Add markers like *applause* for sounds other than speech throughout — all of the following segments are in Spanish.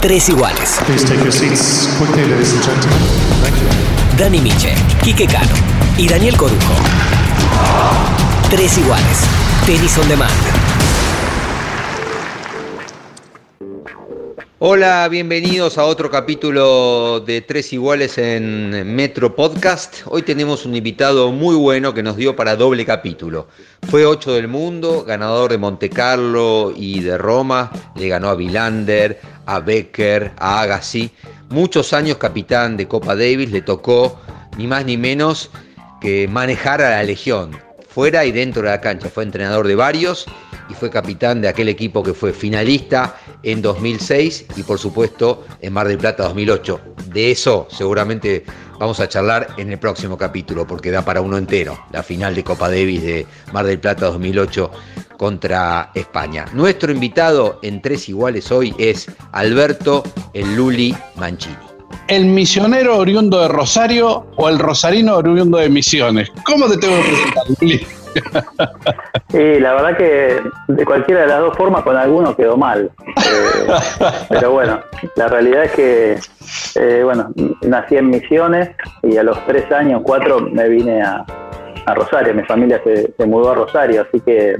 Tres iguales. Please take your seats quickly, ladies and gentlemen. Thank you. Dani Miche, Quique Cano y Daniel Corujo. Tres iguales. Tenis on demand. Hola, bienvenidos a otro capítulo de Tres Iguales en Metro Podcast. Hoy tenemos un invitado muy bueno que nos dio para doble capítulo. Fue 8 del mundo, ganador de Monte Carlo y de Roma. Le ganó a Vilander, a Becker, a Agassi. Muchos años capitán de Copa Davis. Le tocó ni más ni menos que manejar a la Legión, fuera y dentro de la cancha. Fue entrenador de varios y fue capitán de aquel equipo que fue finalista en 2006 y por supuesto en Mar del Plata 2008. De eso seguramente vamos a charlar en el próximo capítulo porque da para uno entero, la final de Copa Davis de Mar del Plata 2008 contra España. Nuestro invitado en Tres Iguales hoy es Alberto El Luli Mancini. ¿El misionero oriundo de Rosario o el rosarino oriundo de Misiones? ¿Cómo te tengo que presentar? *laughs* Y la verdad que de cualquiera de las dos formas con alguno quedó mal. Eh, pero bueno, la realidad es que, eh, bueno, nací en Misiones y a los tres años, cuatro, me vine a, a Rosario. Mi familia se, se mudó a Rosario, así que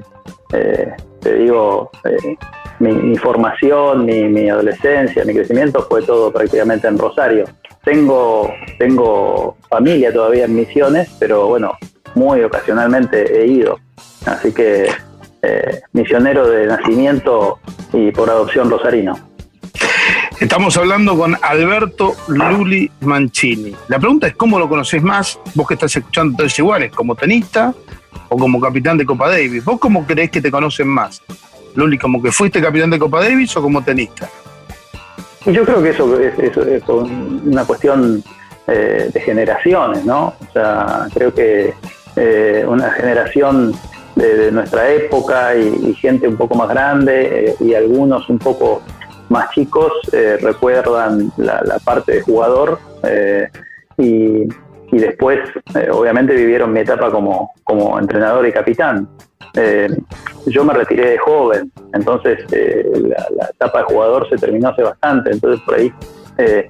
eh, te digo, eh, mi, mi formación, mi, adolescencia, mi crecimiento fue todo prácticamente en Rosario. Tengo, tengo familia todavía en Misiones, pero bueno, muy ocasionalmente he ido. Así que eh, misionero de nacimiento y por adopción rosarino. Estamos hablando con Alberto Luli Mancini. La pregunta es, ¿cómo lo conoces más? Vos que estás escuchando Tres Iguales, como tenista o como capitán de Copa Davis. ¿Vos cómo crees que te conocen más? Luli, ¿como que fuiste capitán de Copa Davis o como tenista? Yo creo que eso es, una cuestión eh, de generaciones, ¿no? O sea, creo que eh, una generación de, nuestra época y, gente un poco más grande eh, y algunos un poco más chicos eh, recuerdan la, parte de jugador y, y después, obviamente, vivieron mi etapa como, como entrenador y capitán. Eh, yo me retiré de joven, entonces eh, la, etapa de jugador se terminó hace bastante, entonces por ahí eh,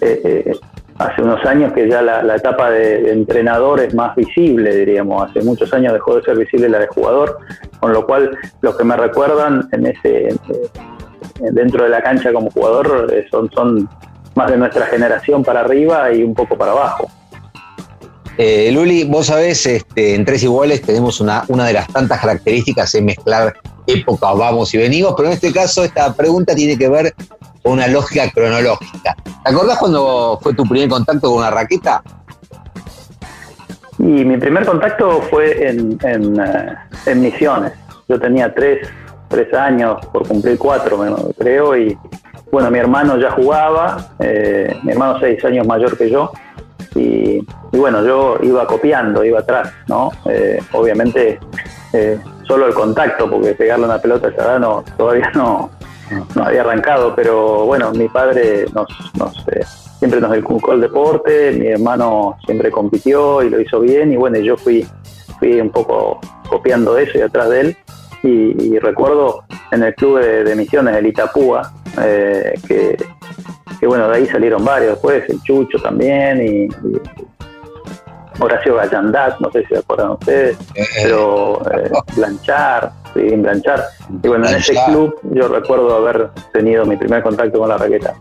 eh, hace unos años que ya la, etapa de, de entrenador es más visible, diríamos, hace muchos años dejó de ser visible la de jugador, con lo cual los que me recuerdan en ese dentro de la cancha como jugador son, son más de nuestra generación para arriba y un poco para abajo. Eh, Luli, vos sabés, este, en Tres Iguales tenemos una, una de las tantas características es mezclar época, vamos y venimos, pero en este caso esta pregunta tiene que ver con una lógica cronológica. ¿Te acordás cuando fue tu primer contacto con una raqueta? Y mi primer contacto fue en, en, eh, en Misiones. Yo tenía tres, tres años por cumplir cuatro, creo, y bueno, mi hermano ya jugaba, eh, mi hermano seis años mayor que yo, y, bueno, yo iba copiando, iba atrás, ¿no? Eh, obviamente eh, solo el contacto, porque pegarle una pelota no, todavía no, había arrancado, pero bueno, mi padre nos, nos, eh, siempre nos inculcó el deporte, mi hermano siempre compitió y lo hizo bien, y bueno, yo fui, fui un poco copiando eso y atrás de él, y, y recuerdo en el club de, de misiones, el Itapúa, eh, que, que bueno, de ahí salieron varios después, el Chucho también, y, y Horacio Gallandat, no sé si se acuerdan ustedes, pero eh, Blanchard, sí, Blanchard. Y bueno, en ese club yo recuerdo haber tenido mi primer contacto con la raqueta.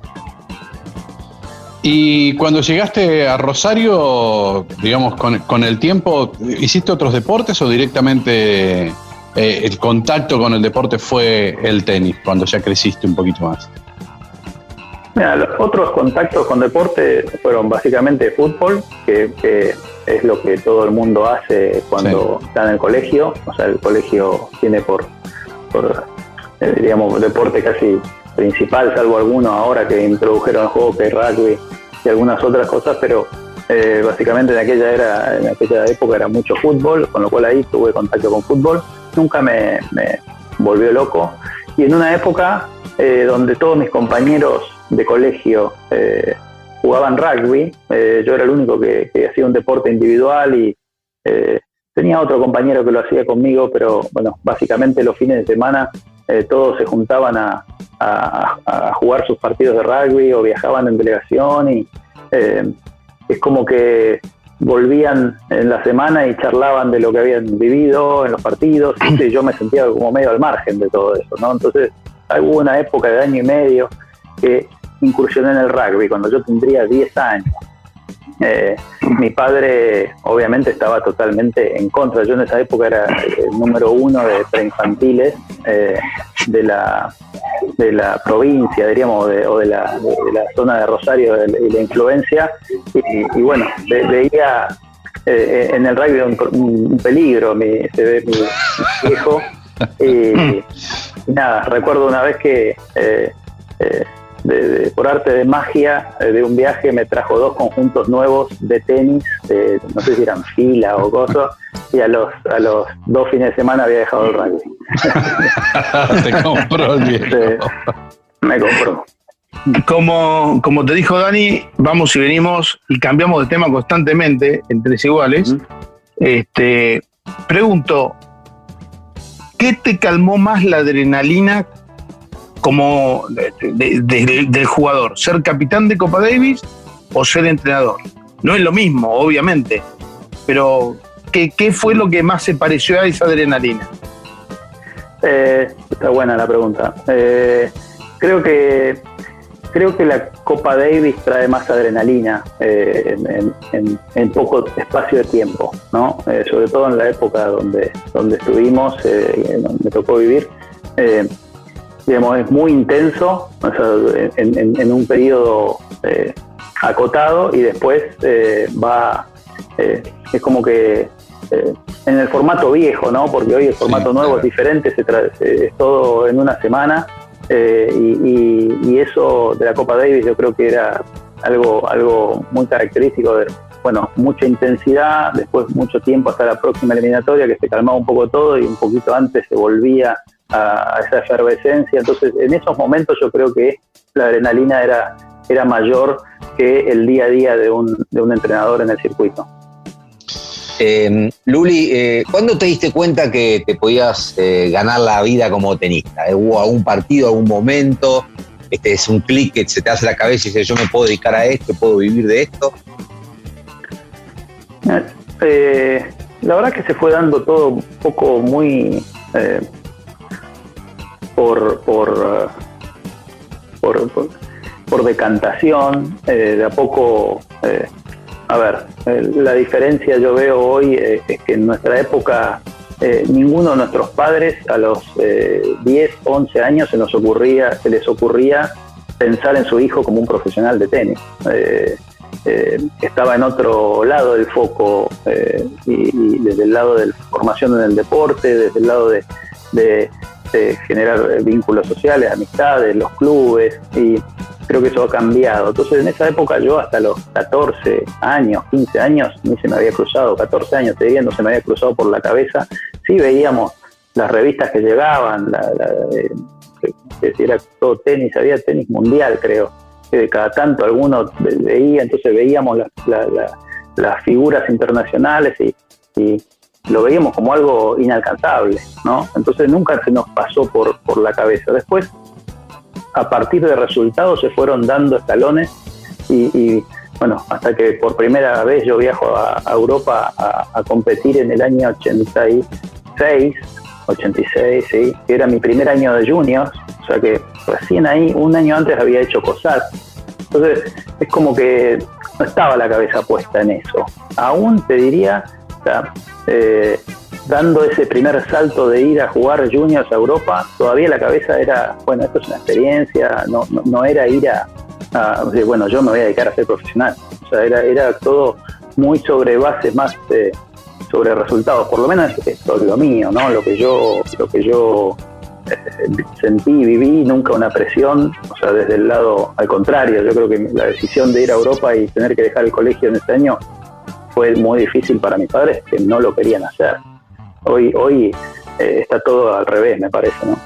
Y cuando llegaste a Rosario, digamos, con, con el tiempo, ¿hiciste otros deportes o directamente eh, el contacto con el deporte fue el tenis, cuando ya creciste un poquito más? Mira, los otros contactos con deporte fueron básicamente fútbol, que, que es lo que todo el mundo hace cuando está en el colegio. O sea, el colegio tiene por, por eh, diríamos, deporte casi principal, salvo algunos ahora que introdujeron hockey, rugby y algunas otras cosas, pero eh, básicamente en aquella, era, en aquella época era mucho fútbol, con lo cual ahí tuve contacto con fútbol. Nunca me, me volvió loco. Y en una época eh, donde todos mis compañeros de colegio eh, jugaban rugby, eh, yo era el único que, que hacía un deporte individual y eh, tenía otro compañero que lo hacía conmigo, pero bueno, básicamente los fines de semana eh, todos se juntaban a, jugar sus partidos de rugby o viajaban en delegación y eh, es como que volvían en la semana y charlaban de lo que habían vivido en los partidos y yo me sentía como medio al margen de todo eso, ¿no? Entonces hubo una época de año y medio que incursioné en el rugby cuando yo tendría 10 años eh, mi padre obviamente estaba totalmente en contra. Yo en esa época era el número uno de preinfantiles eh, de, la, de la provincia, diríamos, o de la, zona de Rosario y la influencia. Y, bueno, veía eh, en el rugby un, peligro, mi, se ve mi, viejo. Y, nada, recuerdo una vez que por arte de magia eh, de un viaje me trajo dos conjuntos nuevos de tenis, no sé si eran fila o cosas, y a los, a los dos fines de semana había dejado el rugby. *laughs* te compró el viejo. me compró. Como, como te dijo Dani, vamos y venimos y cambiamos de tema constantemente en tres iguales. Este, pregunto, ¿qué te calmó más la adrenalina como del jugador, ser capitán de Copa Davis o ser entrenador. No es lo mismo, obviamente, pero ¿qué, fue lo que más se pareció a esa adrenalina? Eh, está buena la pregunta. Eh, creo que creo que la Copa Davis trae más adrenalina eh, en, poco espacio de tiempo, ¿no? sobre todo en la época donde, donde estuvimos, donde me tocó vivir digamos, es muy intenso, en, un periodo eh, acotado y después eh, va, eh, es como que en el formato viejo, ¿no? Porque hoy el formato nuevo es diferente, se es todo en una semana y, eso de la Copa Davis yo creo que era algo, algo muy característico de, bueno, mucha intensidad, después mucho tiempo hasta la próxima eliminatoria que se calmaba un poco todo y un poquito antes se volvía a, esa efervescencia. Entonces, en esos momentos yo creo que la adrenalina era, era mayor que el día a día de un, de un entrenador en el circuito. Eh, Luli, eh, ¿cuándo te diste cuenta que te podías eh, ganar la vida como tenista? ¿Hubo algún partido, algún momento? Este es un clic que se te hace la cabeza y dices, yo me puedo dedicar a esto, puedo vivir de esto. la verdad que se fue dando todo un poco muy por, por, por, por, decantación, eh, de a poco, eh, a ver, eh, la diferencia yo veo hoy es que en nuestra época ninguno de nuestros padres a los 10, 11 años se, nos ocurría, se les ocurría pensar en su hijo como un profesional de tenis. estaba en otro lado del foco y, desde el lado de la formación en el deporte, desde el lado de, generar vínculos sociales, amistades, los clubes, y creo que eso ha cambiado. Entonces en esa época yo hasta los 14 años, 15 años, ni se me había cruzado, 14 años te diría, no se me había cruzado por la cabeza, sí veíamos las revistas que llegaban, la, que, era todo tenis, había tenis mundial creo, que cada tanto alguno veía, entonces veíamos las figuras internacionales y lo veíamos como algo inalcanzable, ¿no? Entonces nunca se nos pasó por, por la cabeza. Después, a partir de resultados, se fueron dando escalones y, bueno, hasta que por primera vez yo viajo a, Europa a, competir en el año 86, 86, sí, que era mi primer año de juniors, o sea que recién ahí, un año antes había hecho cosas. Entonces, es como que no estaba la cabeza puesta en eso. Aún te diría, eh, dando ese primer salto de ir a jugar juniors a Europa, todavía la cabeza era, bueno, esto es una experiencia, no, no, era ir a, bueno, yo me voy a dedicar a ser profesional. O sea, era, era todo muy sobre bases más eh, sobre resultados. Por lo menos esto es lo mío, ¿no? Lo que yo, lo que yo eh, sentí viví, nunca una presión, o sea, desde el lado al contrario, yo creo que la decisión de ir a Europa y tener que dejar el colegio en ese año fue muy difícil para mis padres que no lo querían hacer. Hoy, hoy eh, está todo al revés, me parece, ¿no?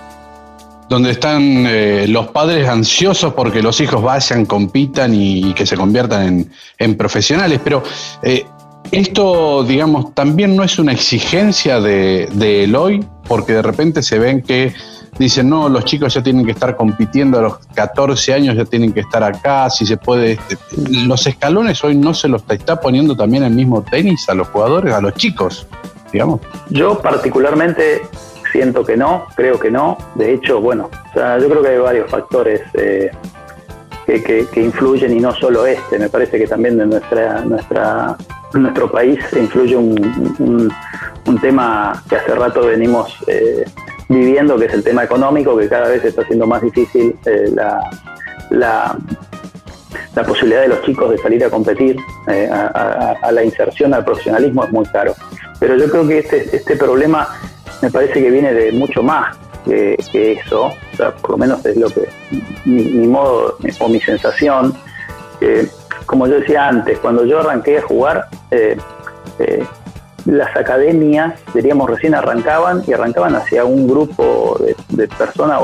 Donde están eh, los padres ansiosos porque los hijos vayan, compitan y, que se conviertan en, profesionales. Pero eh, esto, digamos, también no es una exigencia de, de Eloy, porque de repente se ven que dicen, no, los chicos ya tienen que estar compitiendo a los 14 años, ya tienen que estar acá, si se puede. este, los escalones hoy no se los está poniendo también el mismo tenis a los jugadores, a los chicos, digamos. Yo particularmente siento que no, creo que no. De hecho, bueno, yo creo que hay varios factores eh, que, que- que influyen y no solo este. Me parece que también en nuestra, nuestra, nuestro país influye un, un- un tema que hace rato venimos eh, viviendo, que es el tema económico, que cada vez está siendo más difícil eh, la, la, la posibilidad de los chicos de salir a competir, eh, a, la inserción al profesionalismo es muy caro. Pero yo creo que este, este problema me parece que viene de mucho más que, que eso, o sea, por lo menos es lo que mi, mi modo o mi sensación. que, como yo decía antes, cuando yo arranqué a jugar, eh, eh, las academias, diríamos, recién arrancaban y arrancaban hacia un grupo de, personas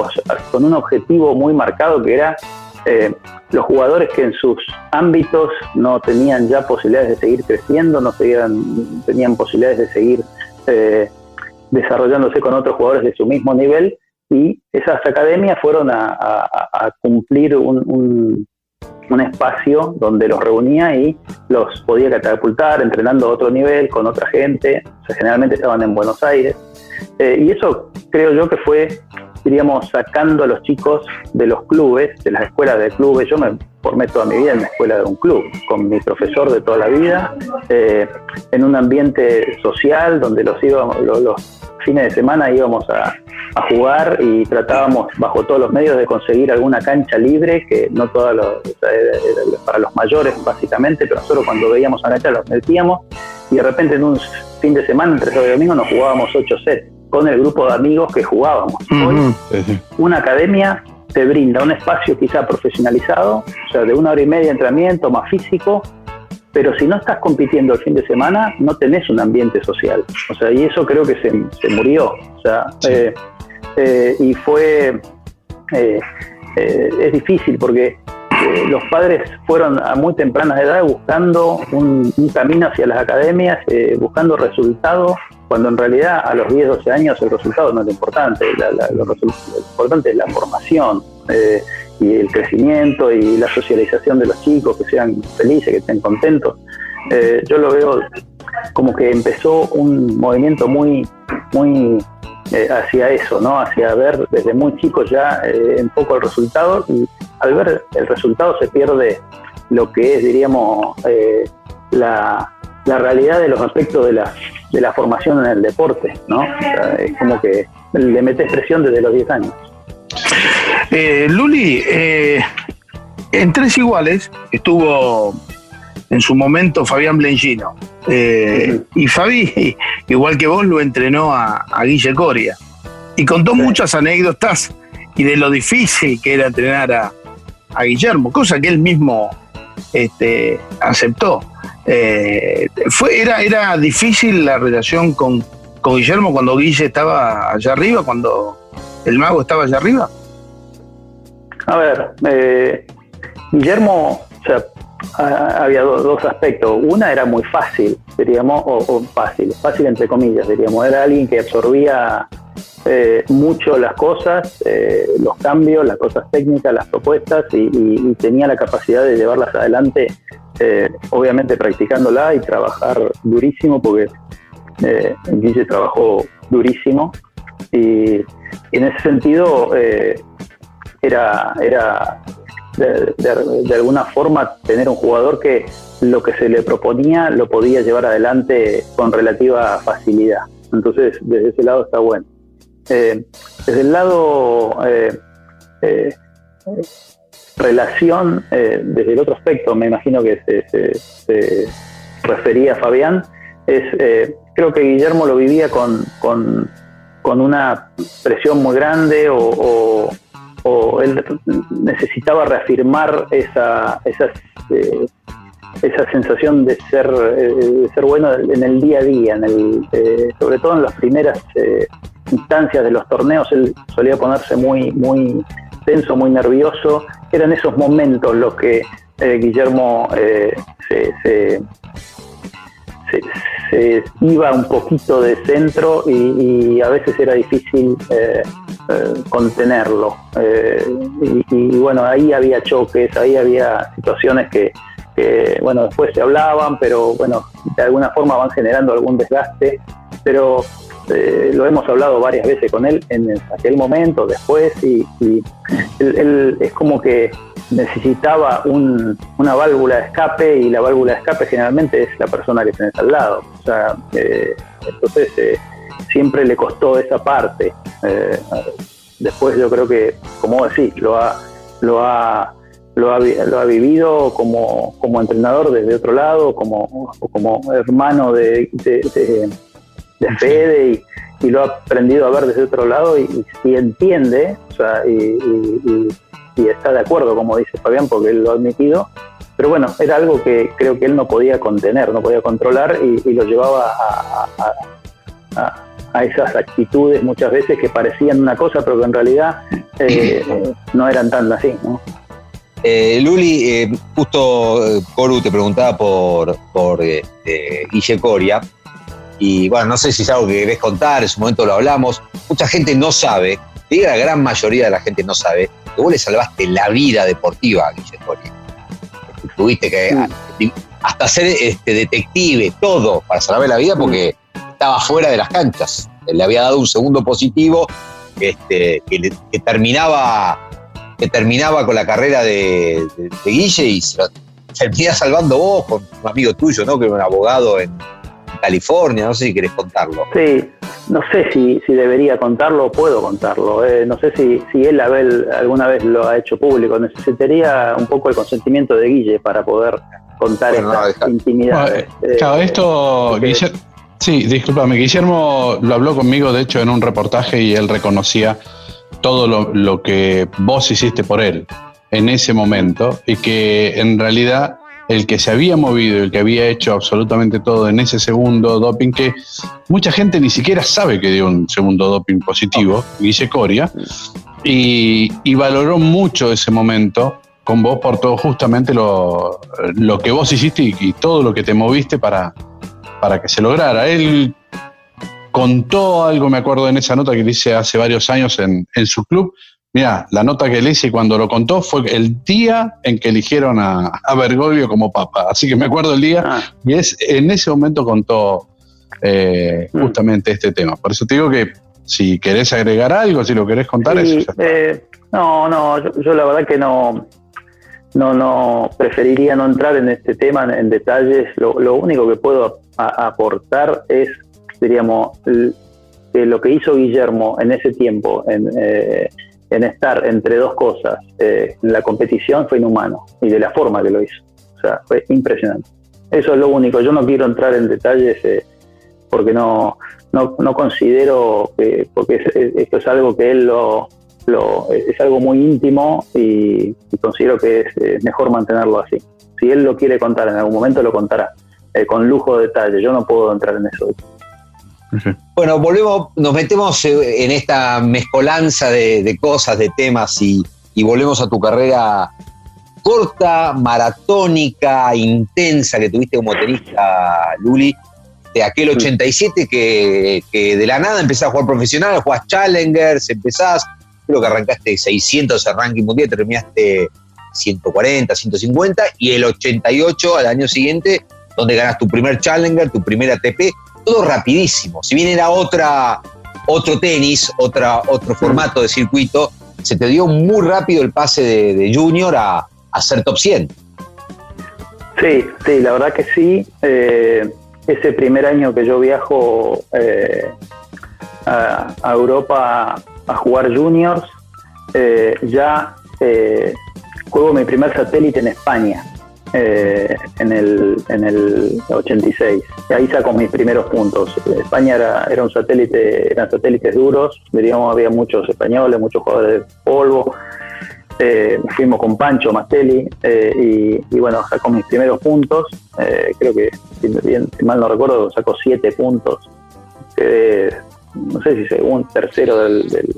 con un objetivo muy marcado que era eh, los jugadores que en sus ámbitos no tenían ya posibilidades de seguir creciendo, no seguían, tenían posibilidades de seguir eh, desarrollándose con otros jugadores de su mismo nivel y esas academias fueron a, cumplir un- un espacio donde los reunía y los podía catapultar entrenando a otro nivel con otra gente, o sea, generalmente estaban en Buenos Aires. Eh, y eso creo yo que fue, diríamos, sacando a los chicos de los clubes, de las escuelas de clubes. Yo me formé toda mi vida en la escuela de un club, con mi profesor de toda la vida, eh, en un ambiente social donde los, íbamos, los, los fines de semana íbamos a, jugar y tratábamos bajo todos los medios de conseguir alguna cancha libre, que no todas los, para los mayores básicamente, pero nosotros cuando veíamos a cancha los metíamos y de repente en un fin de semana, entre sábado y domingo, nos jugábamos ocho sets con el grupo de amigos que jugábamos. Hoy una academia te brinda un espacio quizá profesionalizado, o sea, de una hora y media de entrenamiento más físico, pero si no estás compitiendo el fin de semana, no tenés un ambiente social. O sea, y eso creo que se, se murió. O sea, Sí. eh, eh, y fue. eh, eh, es difícil porque eh, los padres fueron a muy temprana edad buscando un, un camino hacia las academias, eh, buscando resultados, cuando en realidad a los 10, 12 años el resultado no es lo importante, la- lo, importante es la formación eh, y el crecimiento y la socialización de los chicos, que sean felices, que estén contentos. Eh, yo lo veo como que empezó un movimiento muy, muy eh, hacia eso, ¿no? Hacia ver desde muy chicos ya eh, un poco el resultado y al ver el resultado se pierde lo que es, diríamos, eh, la, la realidad de los aspectos de la, de la formación en el deporte, ¿no? O sea, es como que le metes presión desde los 10 años. Eh, Luli, eh, en Tres Iguales estuvo en su momento Fabián Blengino. Eh, y Fabi, igual que vos, lo entrenó a, a Guille Coria. Y contó Sí. muchas anécdotas y de lo difícil que era entrenar a, a Guillermo, cosa que él mismo este, aceptó. Eh, fue, era, ¿Era difícil la relación con, con Guillermo cuando Guille estaba allá arriba, cuando el mago estaba allá arriba? A ver, eh, Guillermo, o sea, había do- dos aspectos. Una era muy fácil, diríamos, o fácil, fácil entre comillas, diríamos. Era alguien que absorbía eh, mucho las cosas, eh, los cambios, las cosas técnicas, las propuestas y, y- y tenía la capacidad de llevarlas adelante, eh, obviamente practicándola y trabajar durísimo, porque eh, Guille trabajó durísimo y, en ese sentido eh, era, era de alguna forma tener un jugador que lo que se le proponía lo podía llevar adelante con relativa facilidad. Entonces, desde ese lado está bueno. Eh, desde el lado eh, eh, relación, eh, desde el otro aspecto, me imagino que se, se- refería a Fabián, es, eh, creo que Guillermo lo vivía con, con, con una presión muy grande o, o- o él necesitaba reafirmar esa, esa, eh, esa sensación de ser, eh, de ser bueno en el día a día, en el, eh, sobre todo en las primeras eh, instancias de los torneos, él solía ponerse muy, muy tenso, muy nervioso. Eran esos momentos los que Guillermo se, se- se- iba un poquito de centro y, a veces era difícil contenerlo. Y, bueno, ahí había choques, ahí había situaciones que, bueno, después se hablaban, pero bueno, de alguna forma van generando algún desgaste, pero eh, lo hemos hablado varias veces con él en aquel momento, después, y, él, es como que necesitaba una válvula de escape y la válvula de escape generalmente es la persona que tenés al lado. O sea, entonces siempre le costó esa parte. Eh, después yo creo que, como decís, lo ha, lo ha, lo ha, lo ha vivido como, como, entrenador desde otro lado, como, hermano de, de, Fede y, lo ha aprendido a ver desde otro lado y, entiende, o sea, y, está de acuerdo, como dice Fabián, porque él lo ha admitido. Pero bueno, era algo que creo que él no podía contener, no podía controlar y, lo llevaba a a esas actitudes muchas veces que parecían una cosa, pero que en realidad eh, no eran tan así. ¿no? Eh, Luli, eh, justo Coru te preguntaba por, por Guille Coria, y bueno, no sé si es algo que querés contar, en su momento lo hablamos. Mucha gente no sabe, diga la gran mayoría de la gente no sabe, que vos le salvaste la vida deportiva a Guille Coria. Tuviste que hasta ser este, detective, todo, para salvarle la vida, porque estaba fuera de las canchas. Le había dado un segundo positivo este, que, terminaba, que terminaba con la carrera de, Guille y se termina salvando vos con un amigo tuyo, ¿no? Que era un abogado en California, no sé si querés contarlo. Sí, no sé si, si debería contarlo o puedo contarlo. Eh, no sé si, si él Abel alguna vez lo ha hecho público. Necesitaría un poco el consentimiento de Guille para poder contar esta intimidad. Eh, claro, esto, Guille, Sí, discúlpame, Guillermo lo habló conmigo, de hecho, en un reportaje y él reconocía todo lo, que vos hiciste por él en ese momento y que en realidad el que se había movido, el que había hecho absolutamente todo en ese segundo doping, que mucha gente ni siquiera sabe que dio un segundo doping positivo, Guille Coria, y, valoró mucho ese momento con vos por todo justamente lo, que vos hiciste y todo lo que te moviste para, para que se lograra. Él contó algo, me acuerdo en esa nota que dice hace varios años en, su club. Mira, la nota que le hice cuando lo contó fue el día en que eligieron a, a Bergoglio como papa. Así que me acuerdo el día ah. y es en ese momento contó eh, mm. justamente este tema. Por eso te digo que si querés agregar algo, si lo querés contar, eso eh, no, no, yo, la verdad que no, no, no, preferiría no entrar en este tema en, detalles. Lo, lo, único que puedo aportar es, diríamos, lo que hizo Guillermo en ese tiempo, en, eh, estar entre dos cosas eh, en la competición, fue inhumano, y de la forma que lo hizo. O sea, fue impresionante. Eso es lo único. Yo no quiero entrar en detalles eh, porque no, no, considero que, porque esto es algo que él lo, lo, es algo muy íntimo y, considero que es mejor mantenerlo así. Si él lo quiere contar en algún momento, lo contará. Eh, con lujo de detalle. Yo no puedo entrar en eso. Bueno, volvemos, nos metemos eh, en esta mezcolanza de, cosas, de temas y, volvemos a tu carrera corta, maratónica, intensa que tuviste como tenista, Luli, de aquel 87 que, que de la nada empezás a jugar profesional, jugás Challengers, empezás, creo que arrancaste 600 el ranking mundial, terminaste 140, 150, y el 88 al año siguiente donde ganas tu primer Challenger, tu primer ATP, todo rapidísimo. Si bien era otra, otro tenis, otra, otro formato de circuito, se te dio muy rápido el pase de, Junior a, a, ser top 100. Sí, sí, la verdad que sí. Eh, ese primer año que yo viajo eh, a, Europa a jugar juniors, eh, ya juego mi primer satélite en España. Eh, en, el, en el 86. Y ahí saco mis primeros puntos. España era, era un satélite, eran satélites duros, diríamos había muchos españoles, muchos jugadores de polvo. Eh, fuimos con Pancho Mastelli eh, y, bueno, saco mis primeros puntos. creo que, si, bien, mal no recuerdo, saco siete puntos. no sé si segundo, tercero del, del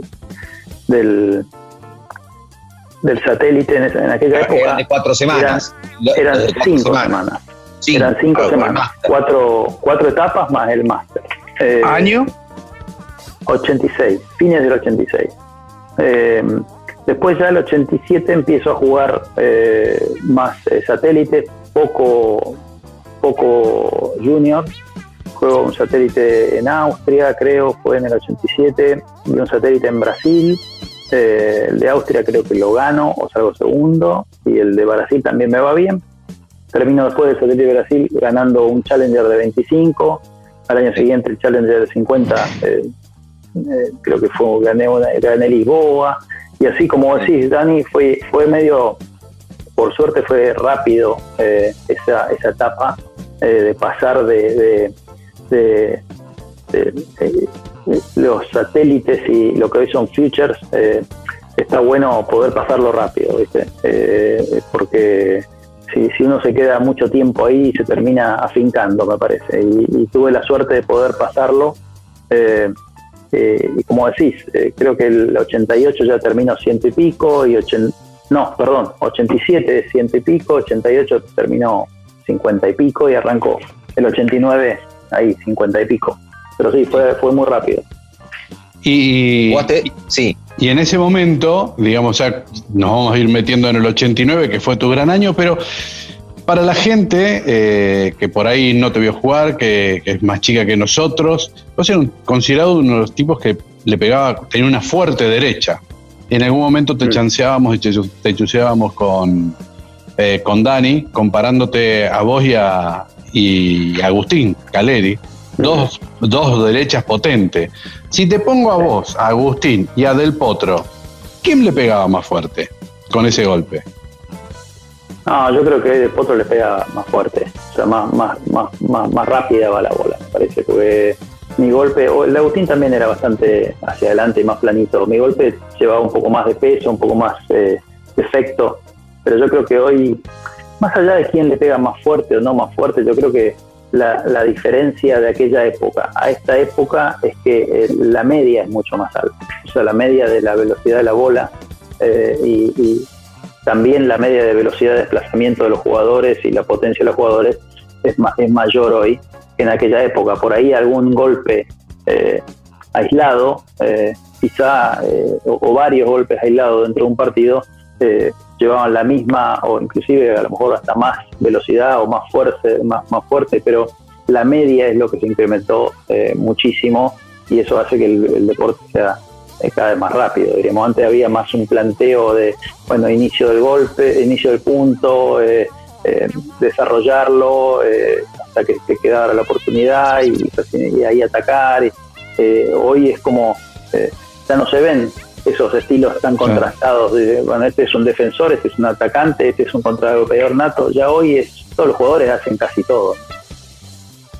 del satélite en, aquella época. Eran de cuatro semanas. Eran, cinco semanas. eran cinco semanas. Cuatro, cuatro etapas más el máster. Eh, ¿Año? 86, fines del 86. Eh, después ya el 87 empiezo a jugar eh, más eh, satélite, poco, poco junior. Juego un satélite en Austria, creo, fue en el 87, y un satélite en Brasil. Eh, el de Austria creo que lo gano o salgo segundo, y el de Brasil también me va bien. Termino después del satélite de Brasil ganando un Challenger de 25. Al año siguiente el Challenger de 50, eh, eh, creo que fue, gané, gané Lisboa. Y así como decís, Dani, fue, fue medio, por suerte fue rápido eh, esa, esa etapa eh, de pasar de, de- de- de- de- de los satélites y lo que hoy son futures. eh, está bueno poder pasarlo rápido, ¿viste? Eh, porque si, si uno se queda mucho tiempo ahí se termina afincando, me parece. Y, tuve la suerte de poder pasarlo. eh, eh, y como decís, eh, creo que el 88 ya terminó ciento y pico, y ochen- no, perdón, 87 ciento y pico, 88 terminó 50 y pico y arrancó el 89 ahí, 50 y pico. Pero sí, fue, fue muy rápido. Y. Sí. y en ese momento, digamos, ya nos vamos a ir metiendo en el 89, que fue tu gran año, pero para la gente eh, que por ahí no te vio jugar, que, que es más chica que nosotros, vos eras un- considerado uno de los tipos que le pegaba, tenía una fuerte derecha. En algún momento te Mm. chanceábamos y te, chu- te chuseábamos con, eh, con Dani, comparándote a vos y a, y a Agustín Caleri, dos, dos derechas potentes. Si te pongo a vos, a Agustín y a Del Potro, ¿quién le pegaba más fuerte con ese golpe? No, yo creo que de Potro le pega más fuerte, o sea, más, más, más, más, más rápida va la bola, me parece, porque mi golpe, o el de Agustín también era bastante hacia adelante y más planito, mi golpe llevaba un poco más de peso, un poco más eh, de efecto, pero yo creo que hoy, más allá de quién le pega más fuerte o no más fuerte, yo creo que la, la diferencia de aquella época a esta época es que eh, la media es mucho más alta, o sea, la media de la velocidad de la bola eh, y- también la media de velocidad de desplazamiento de los jugadores y la potencia de los jugadores es, ma- es mayor hoy que en aquella época. Por ahí algún golpe eh, aislado, eh, quizá, o varios golpes aislados dentro de un partido, eh, llevaban la misma o inclusive a lo mejor hasta más velocidad o más fuerte, más, más fuerte, pero la media es lo que se incrementó eh, muchísimo y eso hace que el, deporte sea eh, cada vez más rápido. Diríamos, antes había más un planteo de, bueno, inicio del golpe, inicio del punto, eh, eh, desarrollarlo hasta que te quedara la oportunidad y, y ahí atacar. Y, hoy es como, ya no se ven esos estilos tan contrastados. de, bueno, este es un defensor, este es un atacante, este es un contragolpeador nato. Ya hoy es, todos los jugadores hacen casi todo.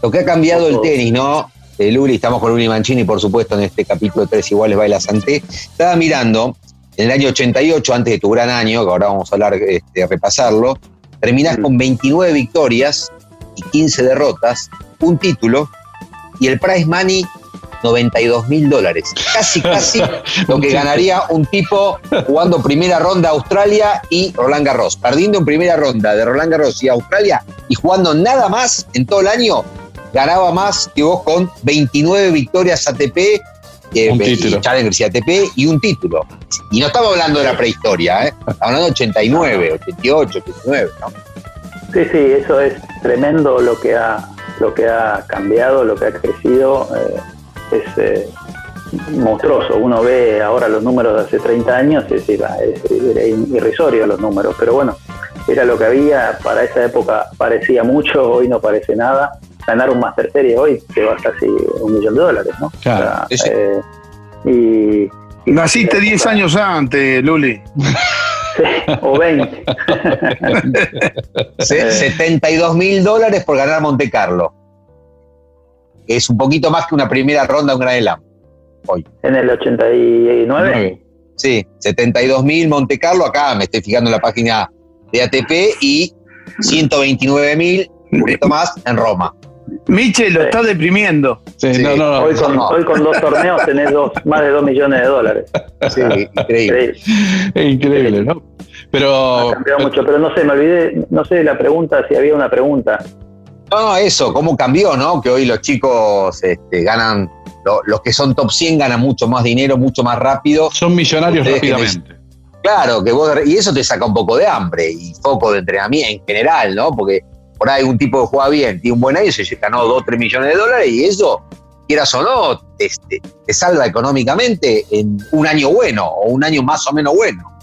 Lo que ha cambiado el tenis, ¿no? De Luli, estamos con Luli Mancini, por supuesto, en este capítulo de Tres Iguales Baila Santé. Estaba mirando, en el año 88, antes de tu gran año, que ahora vamos a hablar, este, repasarlo, terminás Mm. con 29 victorias y 15 derrotas, un título, y el prize money, 92 mil dólares. Casi, casi *laughs* lo que ganaría un tipo jugando primera ronda a Australia y Roland Garros. Perdiendo en primera ronda de Roland Garros y Australia y jugando nada más en todo el año, ganaba más que vos con 29 victorias ATP, eh, Un y título. Challengers y ATP y un título. Y no estamos hablando de la prehistoria, ¿eh? estamos hablando de 89, 88, 89, ¿no? Sí, sí, eso es tremendo lo que ha, lo que ha cambiado, lo que ha crecido. eh, es eh, monstruoso. Uno ve ahora los números de hace 30 años y decir, es, era irrisorio los números, pero bueno, era lo que había. Para esa época parecía mucho, hoy no parece nada. Ganar un Master Series hoy te va casi un millón de dólares, ¿no? Claro, eh, y, y Naciste en esa 10 época- años antes, Luli. Sí, o 20. *laughs* Se- 72 mil dólares por ganar Monte Carlo. Es un poquito más que una primera ronda de un Grand Slam. en el 89. Sí, 72 mil Monte Carlo, acá me estoy fijando en la página de ATP y 129 mil, un poquito más, en Roma. Miche lo está deprimiendo. Sí, Sí. no, no, no. Hoy con, no. hoy con dos torneos tenés dos, más de 2 millones de dólares. Sí, increíble. Increíble, ¿no? Pero ha cambiado mucho, pero no sé, me olvidé, no sé la pregunta, si había una pregunta. No, no, eso, cómo cambió, ¿no? Que hoy los chicos este, ganan lo- los que son top 100 ganan mucho más dinero, mucho más rápido. Son millonarios Ustedes rápidamente. Claro, que vos, y eso te saca un poco de hambre y foco de entrenamiento en general, ¿no? Porque por ahí un tipo que juega bien, tiene un buen año, se ganó 2, 3 millones de dólares y eso, quieras o no, te, te- te salva económicamente en un año bueno o un año más o menos bueno.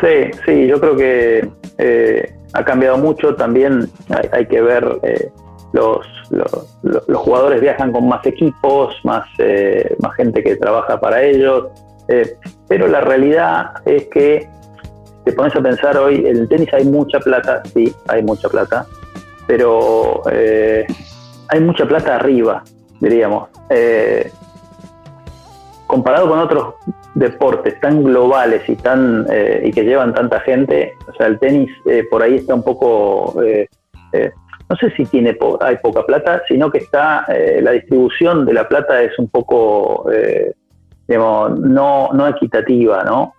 Sí, sí, yo creo que eh, ha cambiado mucho. También hay, hay que ver, eh, los, los, los jugadores viajan con más equipos, más, eh, más gente que trabaja para ellos. eh, pero la realidad es que te pones a pensar hoy, en el tenis hay mucha plata, sí, hay mucha plata, pero eh, hay mucha plata arriba, diríamos. Comparado con otros deportes tan globales y tan eh, y que llevan tanta gente, o sea, el tenis eh, por ahí está un poco, eh, eh, no sé si tiene po- hay poca plata, sino que está eh, la distribución de la plata es un poco, eh, digamos, no, no equitativa, ¿no?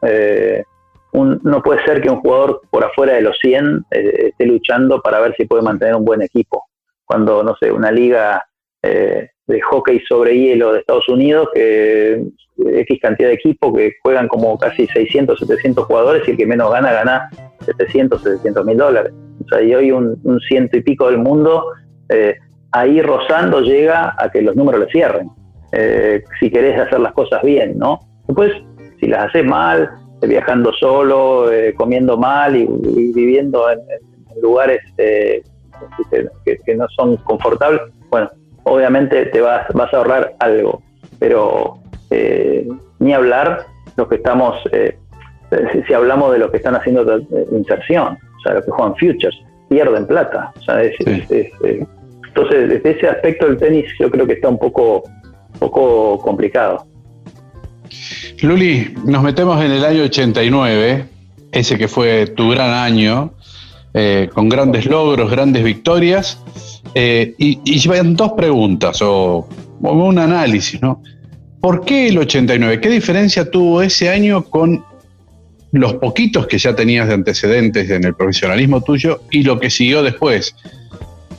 Un- no puede ser que un jugador por afuera de los 100 eh, esté luchando para ver si puede mantener un buen equipo. Cuando, no sé, una liga eh, de hockey sobre hielo de Estados Unidos, que X cantidad de equipos que juegan como casi 600, 700 jugadores y el que menos gana, gana 700, 700 mil dólares. O sea, y hoy un, un ciento y pico del mundo, eh, ahí rozando llega a que los números le cierren. Eh, si querés hacer las cosas bien, ¿no? Después, si las haces mal, eh, viajando solo, eh, comiendo mal y, y viviendo en, en lugares eh, que, que no son confortables, bueno, obviamente te vas, vas a ahorrar algo, pero eh, ni hablar los que estamos, eh, si, si hablamos de los que están haciendo eh, inserción, o sea, los que juegan futures, pierden plata. O sea, es- Sí. es- es, eh, entonces, desde ese aspecto del tenis yo creo que está un poco, poco complicado. Luli, nos metemos en el año 89, ese que fue tu gran año, eh, con grandes logros, grandes victorias, eh, y, y llevan dos preguntas o, o un análisis, ¿no? ¿Por qué el 89? ¿Qué diferencia tuvo ese año con los poquitos que ya tenías de antecedentes en el profesionalismo tuyo y lo que siguió después?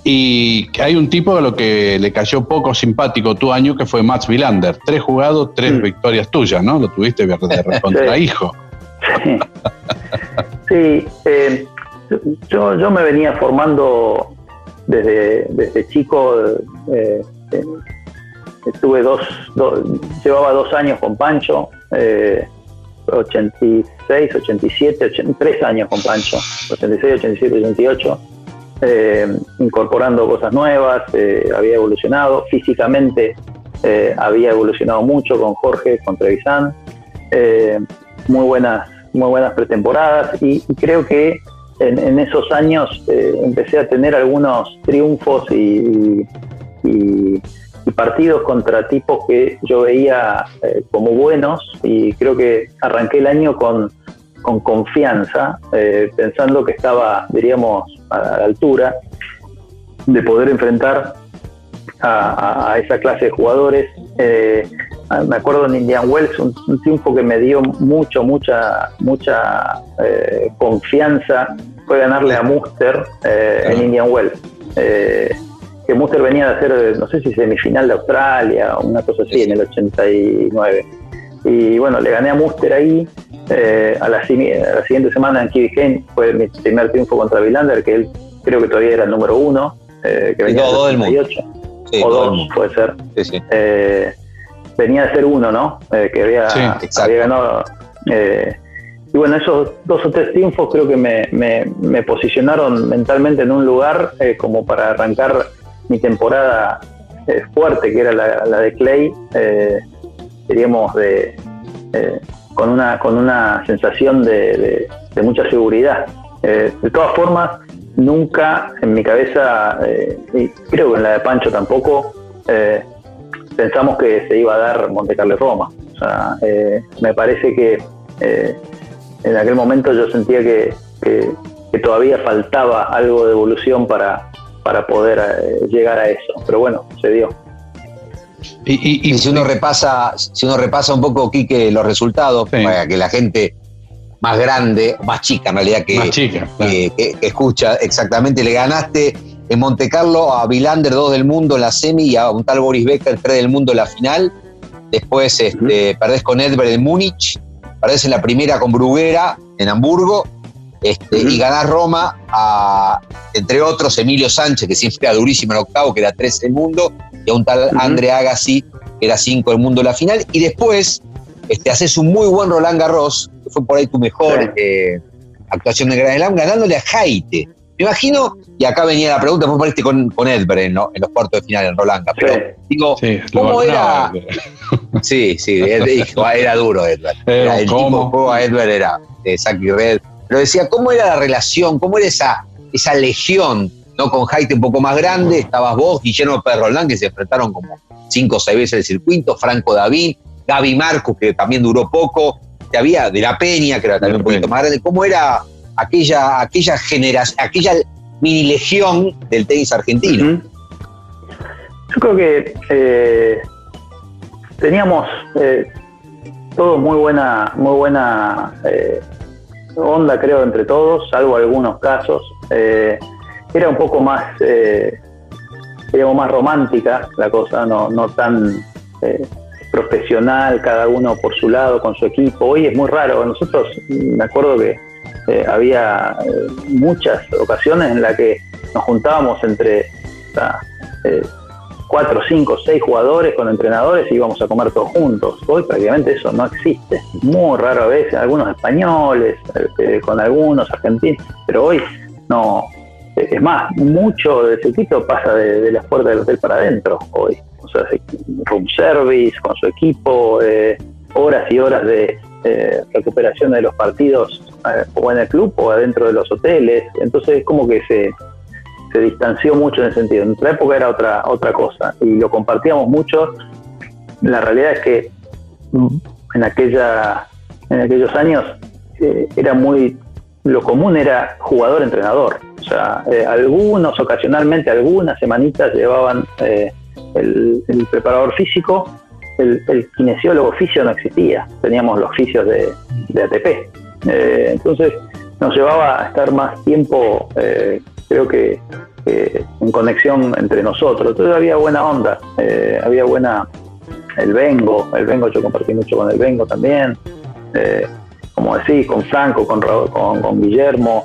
Y que hay un tipo a lo que le cayó poco simpático tu año, que fue Mats Wilander. Tres jugados, tres Mm. victorias tuyas, ¿no? Lo tuviste de *laughs* contra hijo. Sí, Sí, eh, yo, yo me venía formando desde, chico. eh, eh, estuve dos, dos- llevaba dos años con Pancho, eh, 86, 87, 83 años con Pancho, 86, 87, 88, eh, incorporando cosas nuevas, eh, había evolucionado físicamente, eh, había evolucionado mucho con Jorge, con Trevisan, eh, muy buenas, muy buenas pretemporadas y, y creo que en, en esos años eh, empecé a tener algunos triunfos y, y- partidos contra tipos que yo veía eh, como buenos y creo que arranqué el año con, con confianza, eh, pensando que estaba, diríamos, a la altura de poder enfrentar a, a- esa clase de jugadores. Eh, ah, me acuerdo en Indian Wells, un, un triunfo que me dio mucho, mucha, mucha eh, confianza fue ganarle a Muster eh, en Indian Wells. Eh, que Muster venía de hacer, eh, no sé si semifinal de Australia o una cosa así, en el 89. Y bueno, le gané a Muster ahí. eh, a, la, a la siguiente semana en Key fue mi primer triunfo contra Villander, que él creo que todavía era el número uno, eh, que venía todo del del mundo. 88, Sí, o dos, mundo. puede ser. Sí, sí. Venía de ser uno, ¿no? Eh, que había, Sí, exacto. había ganado. eh, y bueno, esos dos o tres triunfos creo que me, me- me posicionaron mentalmente en un lugar eh, como para arrancar mi temporada eh, fuerte, que era la, la de Clay, eh, diríamos, de, eh, con, una, con una sensación de, de- de mucha seguridad. Eh, de todas formas, nunca en mi cabeza, eh, y creo que en la de Pancho tampoco, eh, pensamos que se iba a dar Monte Carlo Roma. O sea, eh, me parece que eh, en aquel momento yo sentía que, que- que todavía faltaba algo de evolución para, para poder eh, llegar a eso. Pero bueno, se dio. Y, y- y- Y si uno repasa, si uno repasa un poco, Quique, los resultados, Sí. para que la gente más grande, más chica en realidad que, más chica. claro. que, que- que escucha exactamente, le ganaste En Monte Carlo a Vilander 2 del mundo en la semi y a un tal Boris Becker 3 del mundo en la final. Después este, perdés con Edberg en Múnich, perdés en la primera con Bruguera en Hamburgo este, y ganás Roma a, entre otros, Emilio Sánchez, que siempre era durísimo en octavo, que era 3 del mundo, y a un tal Andre Agassi, que era 5 del mundo en la final. Y después este, haces un muy buen Roland Garros, que fue por ahí tu mejor eh, actuación de Grand Slam, ganándole a Jaite. Me imagino, y acá venía la pregunta, vos moriste con, con Edberg ¿no? en los cuartos de final en Rolanga, pero digo, ¿cómo era? *laughs* sí, sí, era duro Edberg. *laughs* Era el tipo de juego a Edberg era de Saki Red. Pero decía, ¿cómo era la relación? ¿Cómo era esa, esa legión? ¿no? Con Jaite un poco más grande, estabas vos, Guillermo Pérez Roland, que se enfrentaron como cinco o seis veces el circuito, Franco David, Gaby Marcos, que también duró poco, te había de la Peña, que era también un poquito más grande. ¿Cómo era aquella, aquella generación, aquella mini legión del tenis argentino. Yo creo que eh, teníamos eh, todo muy buena, muy buena eh, onda, creo, entre todos, salvo algunos casos. era un poco más, digamos, más romántica la cosa, no, no tan profesional, cada uno por su lado, con su equipo. Hoy es muy raro. Nosotros, me acuerdo que eh, había eh, muchas ocasiones en las que nos juntábamos entre eh, cuatro, cinco, seis jugadores con entrenadores y íbamos a comer todos juntos. Hoy prácticamente eso no existe. Muy raro a veces, algunos españoles, con algunos argentinos, pero hoy no. Es más, mucho del circuito pasa de, las puertas del hotel para adentro hoy. O sea, room service con su equipo, horas y horas de recuperación de los partidos eh, o en el club o adentro de los hoteles. Entonces es como que se, se distanció mucho en ese sentido. En nuestra época era otra, otra cosa y lo compartíamos mucho. La realidad es que en, aquella, en aquellos años eh, era muy... Lo común era jugador-entrenador. O sea, eh, algunos, ocasionalmente, algunas semanitas llevaban el, preparador físico el, el, kinesiólogo oficio no existía, teníamos los oficios de ATP. Eh, entonces nos llevaba a estar más tiempo, eh, creo que, en conexión entre nosotros. Entonces había buena onda, eh, había buena... El Vengo, el Vengo yo compartí mucho con el Vengo también, como decís, con Franco, con, con, Guillermo,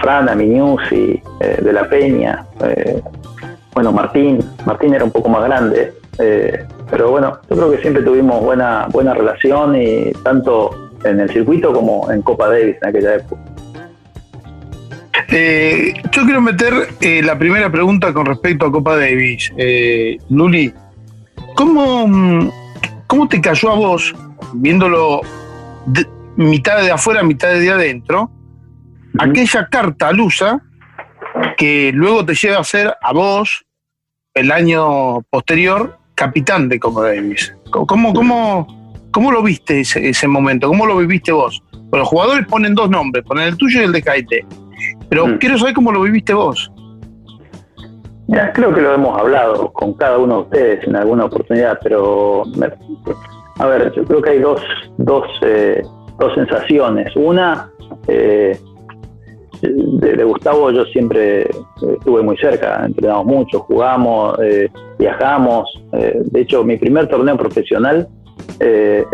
Fran Aminiusi, de la Peña, bueno, Martín, Martín era un poco más grande, pero bueno, yo creo que siempre tuvimos buena, buena relación y tanto en el circuito como en Copa Davis en aquella época. Eh, yo quiero meter eh, la primera pregunta con respecto a Copa Davis. Eh, Luli, ¿cómo, mm, ¿cómo te cayó a vos, viéndolo mitad de afuera, mitad de adentro, aquella carta alusa que luego te lleva a ser a vos, el año posterior, capitán de Copa Davis? ¿Cómo, cómo, ¿Cómo lo viste ese, momento? ¿Cómo lo viviste vos? los jugadores ponen dos nombres, ponen el tuyo y el de Caete. Pero mm. quiero saber cómo lo viviste vos. Ya, creo que lo hemos hablado con cada uno de ustedes en alguna oportunidad, pero a ver, yo creo que hay dos, dos, eh, dos sensaciones. Una, eh, de, Gustavo yo siempre eh, estuve muy cerca, entrenamos mucho, jugamos, viajamos. de hecho, mi primer torneo profesional eh,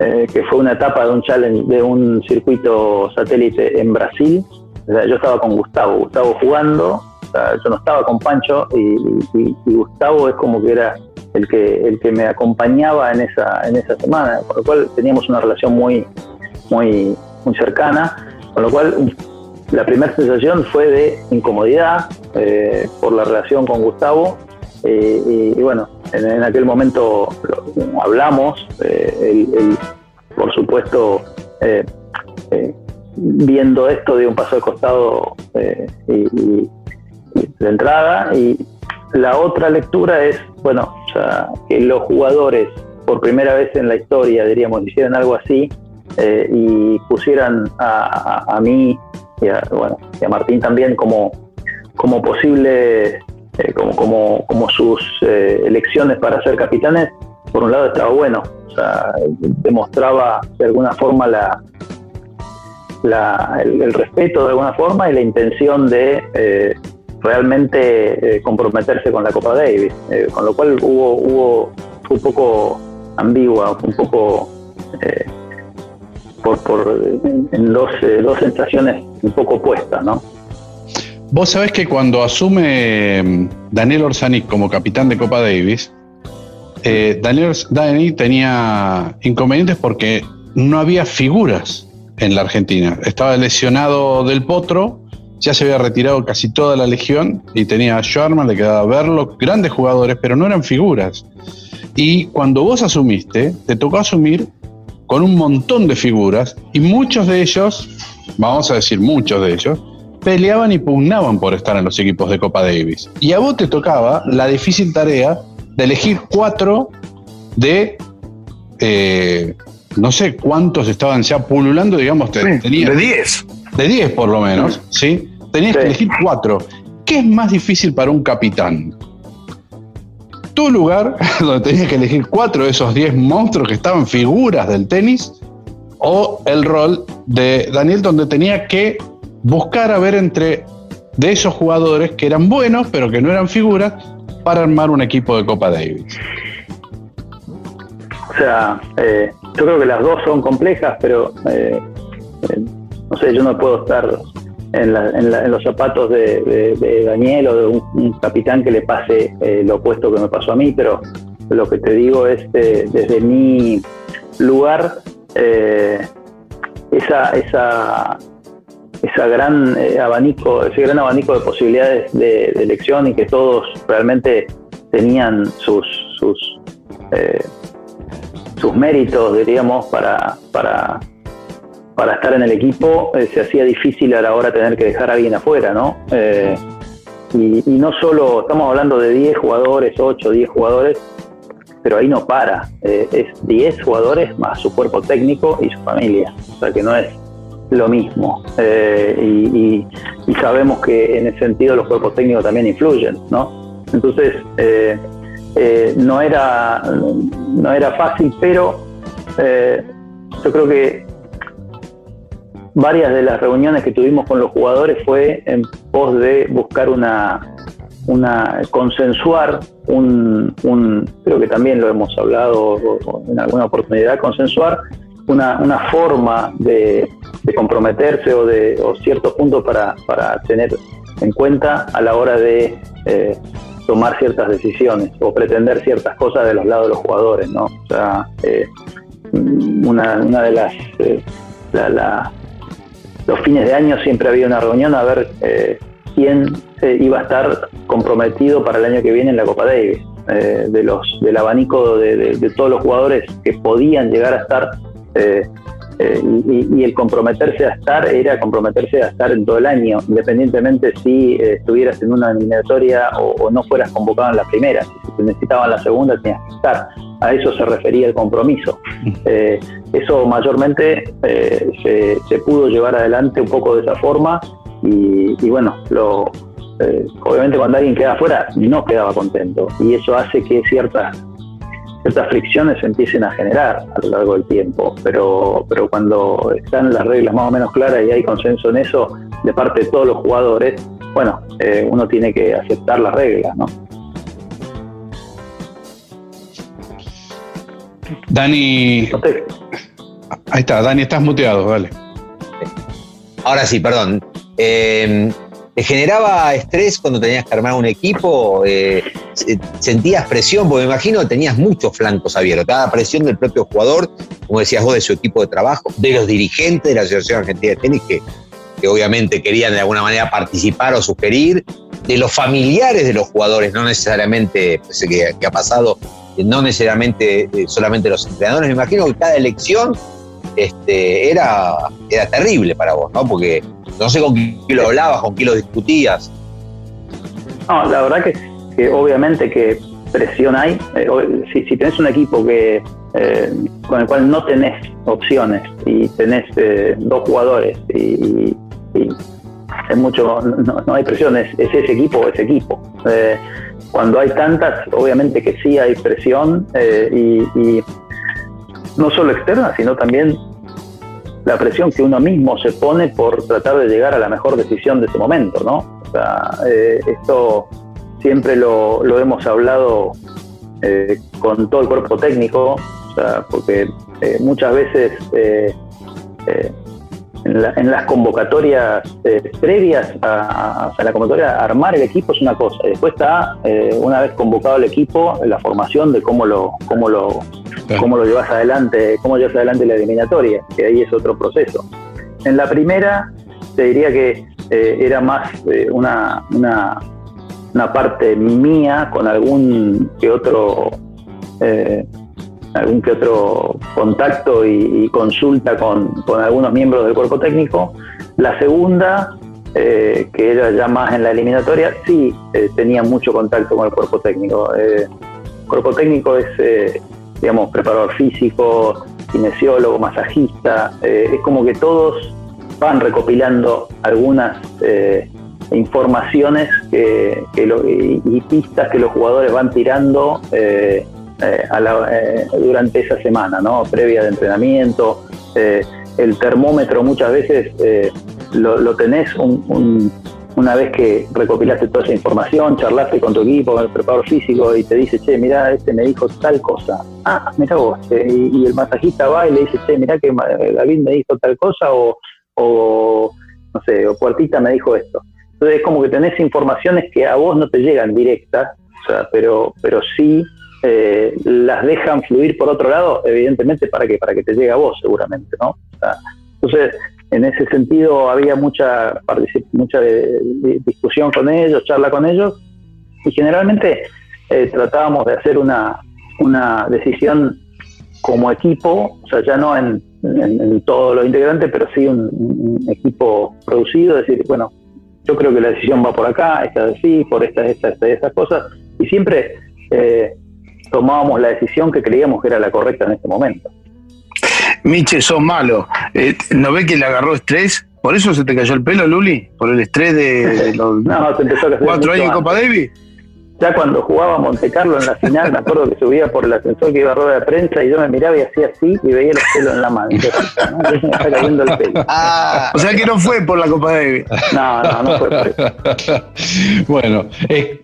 eh, que fue una etapa de un challenge, de un circuito satélite en Brasil. yo estaba con Gustavo, Gustavo jugando, yo no estaba con Pancho y, Gustavo es como que era el que, el que me acompañaba en esa, en esa semana, con lo cual teníamos una relación muy, muy, muy cercana, con lo cual la primera sensación fue de incomodidad eh, por la relación con Gustavo y, bueno, en, aquel momento hablamos, eh, por supuesto, eh, eh, viendo esto de un paso de costado y, de entrada. Y la otra lectura es, bueno, que los jugadores por primera vez en la historia, diríamos, hicieran algo así y pusieran a, mí y a, bueno, y a Martín también como, como posible eh, como, como, sus eh, elecciones para ser capitanes, por un lado estaba bueno, o sea, demostraba de alguna forma la, el, respeto de alguna forma y la intención de eh, realmente comprometerse con la Copa Davis, con lo cual hubo, hubo un poco ambigua, un poco por, por en dos, dos sensaciones un poco opuestas, ¿no? Vos sabés que cuando asume mm, Daniel Orsanic como capitán de Copa Davis, eh, Daniel tenía inconvenientes porque no había figuras en la Argentina. Estaba lesionado del potro, ya se había retirado casi toda la legión y tenía a Sherman, le quedaba verlo, grandes jugadores, pero no eran figuras. Y cuando vos asumiste, te tocó asumir con un montón de figuras y muchos de ellos, vamos a decir muchos de ellos, peleaban y pugnaban por estar en los equipos de Copa Davis. Y a vos te tocaba la difícil tarea de elegir cuatro de, eh, no sé cuántos estaban ya pululando, digamos, de 10. De 10 por lo menos, ¿sí? Tenías que elegir cuatro. ¿Qué es más difícil para un capitán? Tu lugar, *laughs* donde tenías que elegir cuatro de esos 10 monstruos que estaban figuras del tenis, o el rol de Daniel, donde tenía que buscar a ver entre de esos jugadores que eran buenos, pero que no eran figuras, para armar un equipo de Copa Davis. O sea, eh, yo creo que las dos son complejas, pero eh, eh, no sé, yo no puedo estar en, los zapatos de, Daniel o de un, capitán que le pase lo opuesto que me pasó a mí, pero lo que te digo es desde mi lugar, esa, esa esa gran eh, abanico, ese gran abanico de posibilidades de, elección y que todos realmente tenían sus sus, eh, sus méritos, diríamos, para, para, para estar en el equipo, eh, se hacía difícil a la hora tener que dejar a alguien afuera, ¿no? Y, y, no solo, estamos hablando de 10 jugadores, 8, 10 jugadores, pero ahí no para, es 10 jugadores más su cuerpo técnico y su familia, o sea que no es lo mismo. Eh, y, sabemos que en ese sentido los cuerpos técnicos también influyen, ¿no? Entonces, eh, eh, no, era, no era fácil, pero yo creo que varias de las reuniones que tuvimos con los jugadores fue en pos de buscar una, una consensuar un, un creo que también lo hemos hablado en alguna oportunidad, consensuar una, una forma de, comprometerse o de o ciertos puntos para, para, tener en cuenta a la hora de eh, tomar ciertas decisiones o pretender ciertas cosas de los lados de los jugadores, ¿no? O sea, eh, una, una, de las eh, los fines de año siempre había una reunión a ver quién iba a estar comprometido para el año que viene en la Copa Davis. de los del abanico de, de, todos los jugadores que podían llegar a estar eh, eh, y, el comprometerse a estar era comprometerse a estar en todo el año, independientemente si eh, estuvieras en una eliminatoria o, no fueras convocado en la primera. Si te necesitaban la segunda, tenías que estar. A eso se refería el compromiso. *laughs* eso mayormente se, se, pudo llevar adelante un poco de esa forma y, y bueno, lo, obviamente cuando alguien queda afuera no quedaba contento y eso hace que ciertas ciertas fricciones se empiecen a generar a lo largo del tiempo, pero, pero cuando están las reglas más o menos claras y hay consenso en eso de parte de todos los jugadores, bueno, eh, uno tiene que aceptar las reglas, ¿no? Dani. Ahí está, Dani, estás muteado, vale. Ahora sí, perdón. Eh, ¿Te generaba estrés cuando tenías que armar un equipo? Eh, ¿Sentías presión? Porque me imagino que tenías muchos flancos abiertos. Cada presión del propio jugador, como decías vos, de su equipo de trabajo, de los dirigentes de la Asociación Argentina de Tenis, que, obviamente querían de alguna manera participar o sugerir, de los familiares de los jugadores, no necesariamente, pues, que, que ha pasado, no necesariamente eh, solamente los entrenadores. Me imagino que cada elección este, era, era terrible para vos, ¿no? Porque no sé con quién lo hablabas, con quién lo discutías. No, la verdad que, obviamente que presión hay. Eh, si, si, tenés un equipo que eh, con el cual no tenés opciones y tenés eh, dos jugadores y, es mucho, no, hay presión, es, ese equipo o ese equipo. cuando hay tantas, obviamente que sí hay presión y, y no solo externa, sino también la presión que uno mismo se pone por tratar de llegar a la mejor decisión de ese momento, ¿no? O sea, eh, esto siempre lo, lo hemos hablado eh, con todo el cuerpo técnico, o sea, porque eh, muchas veces eh, en, la- en las convocatorias eh, previas a, a la convocatoria, armar el equipo es una cosa, y después está, una vez convocado el equipo, la formación de cómo lo, cómo lo, Claro. cómo lo llevas adelante, cómo llevas adelante la eliminatoria, que ahí es otro proceso. En la primera, te diría que era más una, una, una parte mía con algún que otro eh, algún que otro contacto y, consulta con, con algunos miembros del cuerpo técnico. La segunda, eh, que era ya más en la eliminatoria, sí eh, tenía mucho contacto con el cuerpo técnico. El cuerpo técnico es, digamos, preparador físico, kinesiólogo, masajista, es como que todos van recopilando algunas informaciones que, lo- y, pistas que los jugadores van tirando eh, eh, a la- eh, durante esa semana, ¿no? Previa de entrenamiento. Eh, el termómetro muchas veces eh, lo, lo tenés un- un- una vez que recopilaste toda esa información, charlaste con tu equipo, con el preparador físico y te dice, che, mirá, este me dijo tal cosa. Ah, mirá vos. eh, y, el masajista va y le dice, che, mirá que David me dijo tal cosa o, no sé, o Cuartita me dijo esto. Entonces es como que tenés informaciones que a vos no te llegan directas, o sea, pero, pero sí eh, las dejan fluir por otro lado, evidentemente para que, para que te llegue a vos seguramente, ¿no? O sea, entonces, en ese sentido había mucha, mucha de- de discusión con ellos, charla con ellos, y generalmente eh, tratábamos de hacer una, una decisión como equipo, o sea, ya no en, todos los integrantes, pero sí un, un equipo producido, decir, bueno, yo creo que la decisión va por acá, esta de sí, por estas, estas, estas, estas cosas, y siempre eh, tomábamos la decisión que creíamos que era la correcta en este momento. Miche, sos malo. Eh, ¿No ve que le agarró estrés? ¿Por eso se te cayó el pelo, Luli? ¿Por el estrés de, de los *laughs* No, se empezó a crecer cuatro años en. Copa Davis? Ya cuando jugaba Monte Carlo en la final, me acuerdo que subía por el ascensor que iba a rueda de prensa y yo me miraba y hacía así y veía los pelos en la mano. Entonces, ¿no? Entonces me está cayendo el pelo. O sea que no fue por la Copa Davis. No, no, no fue por eso. bueno, eh,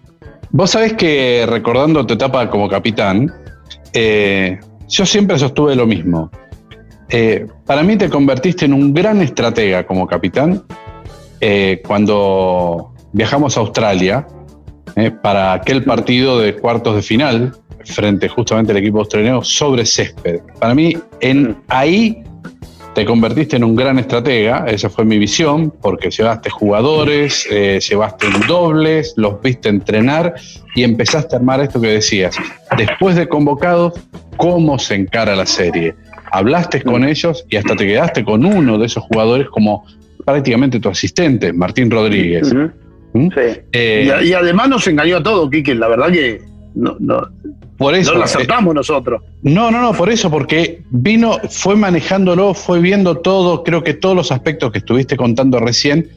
vos sabés que recordando tu etapa como capitán, eh, yo siempre sostuve lo mismo. Eh, para mí te convertiste en un gran estratega como capitán eh, cuando viajamos a Australia eh, para aquel partido de cuartos de final frente justamente al equipo australiano sobre césped. Para mí, en ahí te convertiste en un gran estratega, esa fue mi visión, porque llevaste jugadores, eh, llevaste en dobles, los viste entrenar y empezaste a armar esto que decías. Después de convocados, ¿cómo se encara la serie? Hablaste con ellos y hasta te quedaste con uno de esos jugadores como prácticamente tu asistente, Martín Rodríguez. Ujú. ¿Mm? Sí. Eh, Y, y además nos engañó a todos, Quique. La verdad que no, no, por eso, no lo eh, acertamos nosotros. No, no, no, por eso, porque vino, fue manejándolo, fue viendo todo, creo que todos los aspectos que estuviste contando recién,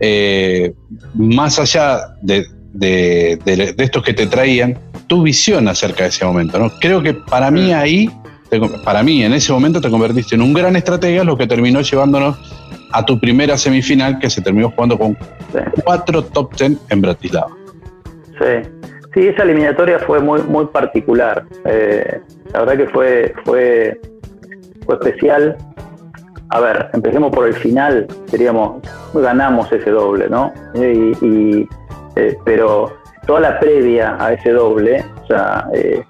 eh, más allá de, de- de- de estos que te traían, tu visión acerca de ese momento, ¿no? Creo que para mí ahí, te- para mí en ese momento te convertiste en un gran estratega, lo que terminó llevándonos a tu primera semifinal, que se terminó jugando con Sí. cuatro top ten en Bratislava. Sí, sí, esa eliminatoria fue muy muy particular. Eh, la verdad que fue, fue, fue especial. A ver, empecemos por el final, diríamos, ganamos ese doble, ¿no? Y, y, eh, pero toda la previa a ese doble, o sea, eh,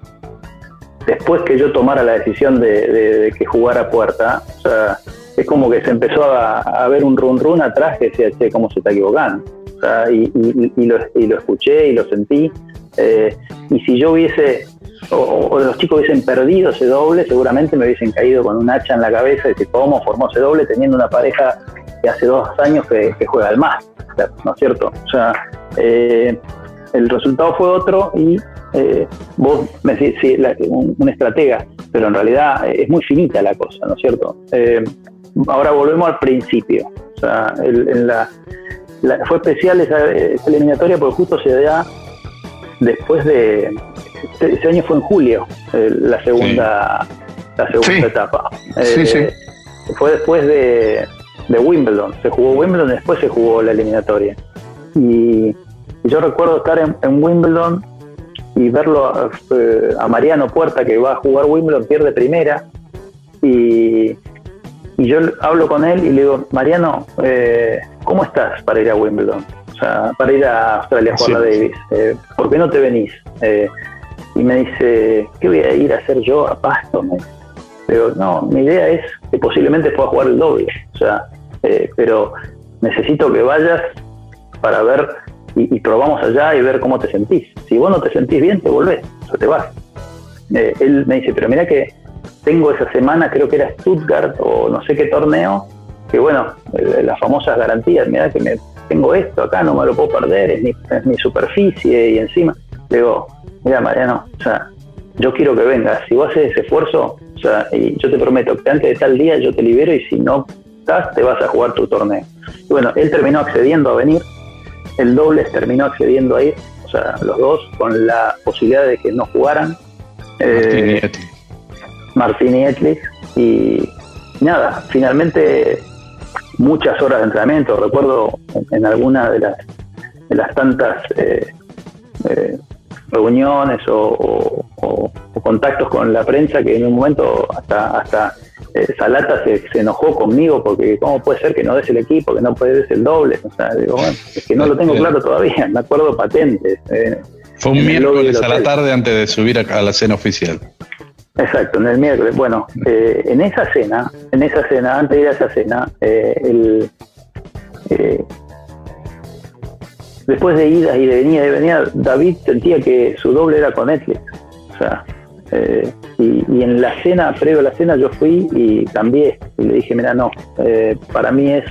después que yo tomara la decisión de, de- de que jugara puerta, o sea, es como que se empezó a, a ver un run run atrás que decía, che, ¿cómo se está equivocando? O sea, y, y- lo, y lo escuché y lo sentí. eh, y si yo hubiese, o, los chicos hubiesen perdido ese doble, seguramente me hubiesen caído con un hacha en la cabeza y decir, ¿cómo formó ese doble teniendo una pareja que hace dos años que, juega al más? ¿No es cierto? O sea, eh, el resultado fue otro y eh, vos me decís, sí, la- un, un estratega, pero en realidad eh, es muy finita la cosa, ¿no es cierto? Ahora volvemos al principio. O sea, el- en la, la- fue especial esa, esa eliminatoria porque justo se da después de. Este, ese año fue en julio, eh, la segunda, la segunda Sí. etapa. Sí, Eh, sí. fue después de, de Wimbledon. Se jugó Wimbledon después se jugó la eliminatoria. Y, y yo recuerdo estar en, en Wimbledon y verlo a, eh, a Mariano Puerta que va a jugar Wimbledon, pierde primera. Y, y yo hablo con él y le digo, Mariano, eh, ¿cómo estás para ir a Wimbledon? O sea, para ir a Australia a jugar a. Davis. Eh, ¿Por qué no te venís? Eh, y me dice, ¿qué voy a ir a hacer yo a Pasto? Me. Pero no, mi idea es que posiblemente pueda jugar el doble. O sea, eh, pero necesito que vayas para ver y, y probamos allá y ver cómo te sentís. Si vos no te sentís bien, te volvés, o sea, te vas. Eh, él me dice, pero mira que tengo esa semana, creo que era Stuttgart o no sé qué torneo, que bueno, eh, las famosas garantías, mira que me tengo esto acá, no me lo puedo perder, es mi, es mi superficie y encima. Le digo, mira Mariano, o sea, yo quiero que vengas, si vos haces ese esfuerzo, o sea, y yo te prometo que antes de tal día yo te libero y si no estás, te vas a jugar tu torneo. Y bueno, él terminó accediendo a venir, el dobles terminó accediendo a ir, o sea, los dos, con la posibilidad de que no jugaran. Eh. Martín y Etlis y nada, finalmente muchas horas de entrenamiento, recuerdo en, alguna de las, de las tantas eh, eh, reuniones o, o- o- o contactos con la prensa que en un momento hasta hasta eh, Salata se, se enojó conmigo porque cómo puede ser que no des el equipo, que no puedes el doble, o sea, digo, bueno, es que no lo tengo claro todavía, me acuerdo patentes. eh, Fue un miércoles a la tarde antes de subir a, a la cena oficial. Exacto, en el miércoles. Bueno, eh, en esa cena, en esa cena, antes de ir a esa cena, eh, el, eh, después de idas y de venida de venida, David sentía que su doble era con Netflix. O sea, eh, y, y en la cena, previo a la cena, yo fui y cambié. Y le dije, mira, no, eh, para mí es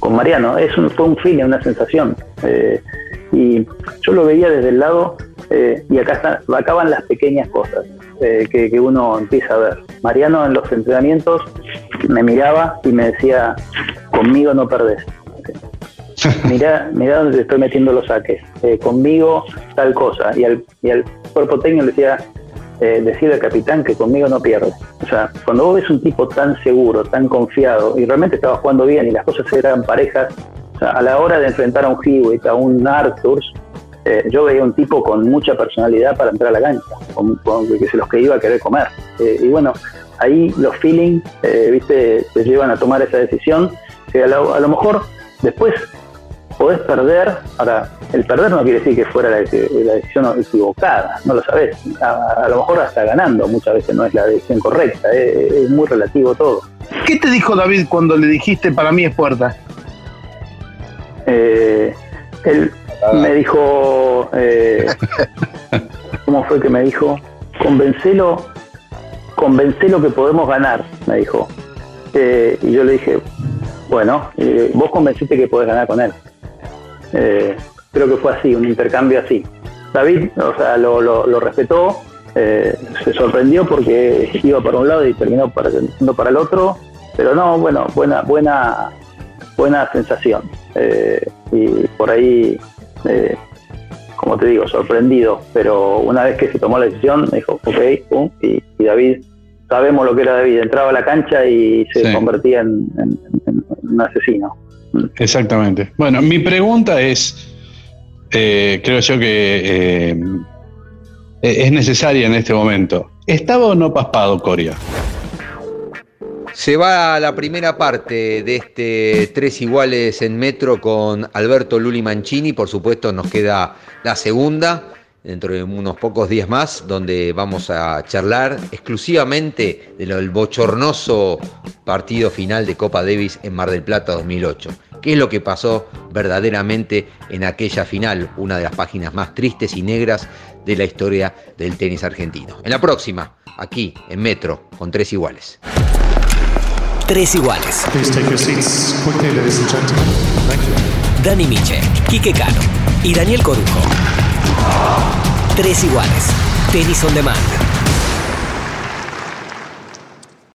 con Mariano, es un, fue un feeling, una sensación. Y yo lo veía desde el lado, eh, y acá están, acá van las pequeñas cosas eh, que, uno empieza a ver. Mariano en los entrenamientos me miraba y me decía, conmigo no perdés. Mirá, mirá dónde te estoy metiendo los saques. Eh, conmigo tal cosa. Y al, y al cuerpo técnico le decía, eh, decirle al capitán que conmigo no pierde. O sea, cuando vos ves un tipo tan seguro, tan confiado, y realmente estaba jugando bien y las cosas eran parejas, a la hora de enfrentar a un Hewitt, a un Arthur, eh, yo veía un tipo con mucha personalidad para entrar a la cancha, con, con- que se los que iba a querer comer. Eh, y bueno, ahí los feelings, eh, viste, te llevan a tomar esa decisión, que a lo, a lo mejor después podés perder, ahora, el perder no quiere decir que fuera la, la decisión equivocada, no lo sabés, a, a lo mejor hasta ganando muchas veces no es la decisión correcta, es, es muy relativo todo. ¿Qué te dijo David cuando le dijiste para mí es puerta? Eh, él me dijo, eh, *laughs* ¿cómo fue que me dijo? Convencelo, convencelo que podemos ganar, me dijo. Eh, y yo le dije, bueno, eh, vos convenciste que podés ganar con él. Eh, creo que fue así, un intercambio así. David, o sea, lo, lo- lo respetó, eh, se sorprendió porque iba para un lado y terminó para, para el otro, pero no, bueno, buena, buena, buena sensación. Eh, y por ahí, eh, como te digo, sorprendido, pero una vez que se tomó la decisión, me dijo, ok, pum, y, y David, sabemos lo que era David, entraba a la cancha y se Sí. convertía en, en- en un asesino. Exactamente. Bueno, mi pregunta es, eh, creo yo que eh, es necesaria en este momento. ¿Estaba o no paspado Coria? Se va a la primera parte de este Tres Iguales en Metro con Alberto Luli Mancini. Por supuesto, nos queda la segunda dentro de unos pocos días más, donde vamos a charlar exclusivamente del bochornoso partido final de Copa Davis en Mar del Plata 2008. ¿Qué es lo que pasó verdaderamente en aquella final? Una de las páginas más tristes y negras de la historia del tenis argentino. En la próxima, aquí en Metro, con Tres Iguales. Tres iguales. Dani Miche, Quique Cano y Daniel Corujo. Tres iguales. Tenis on demand.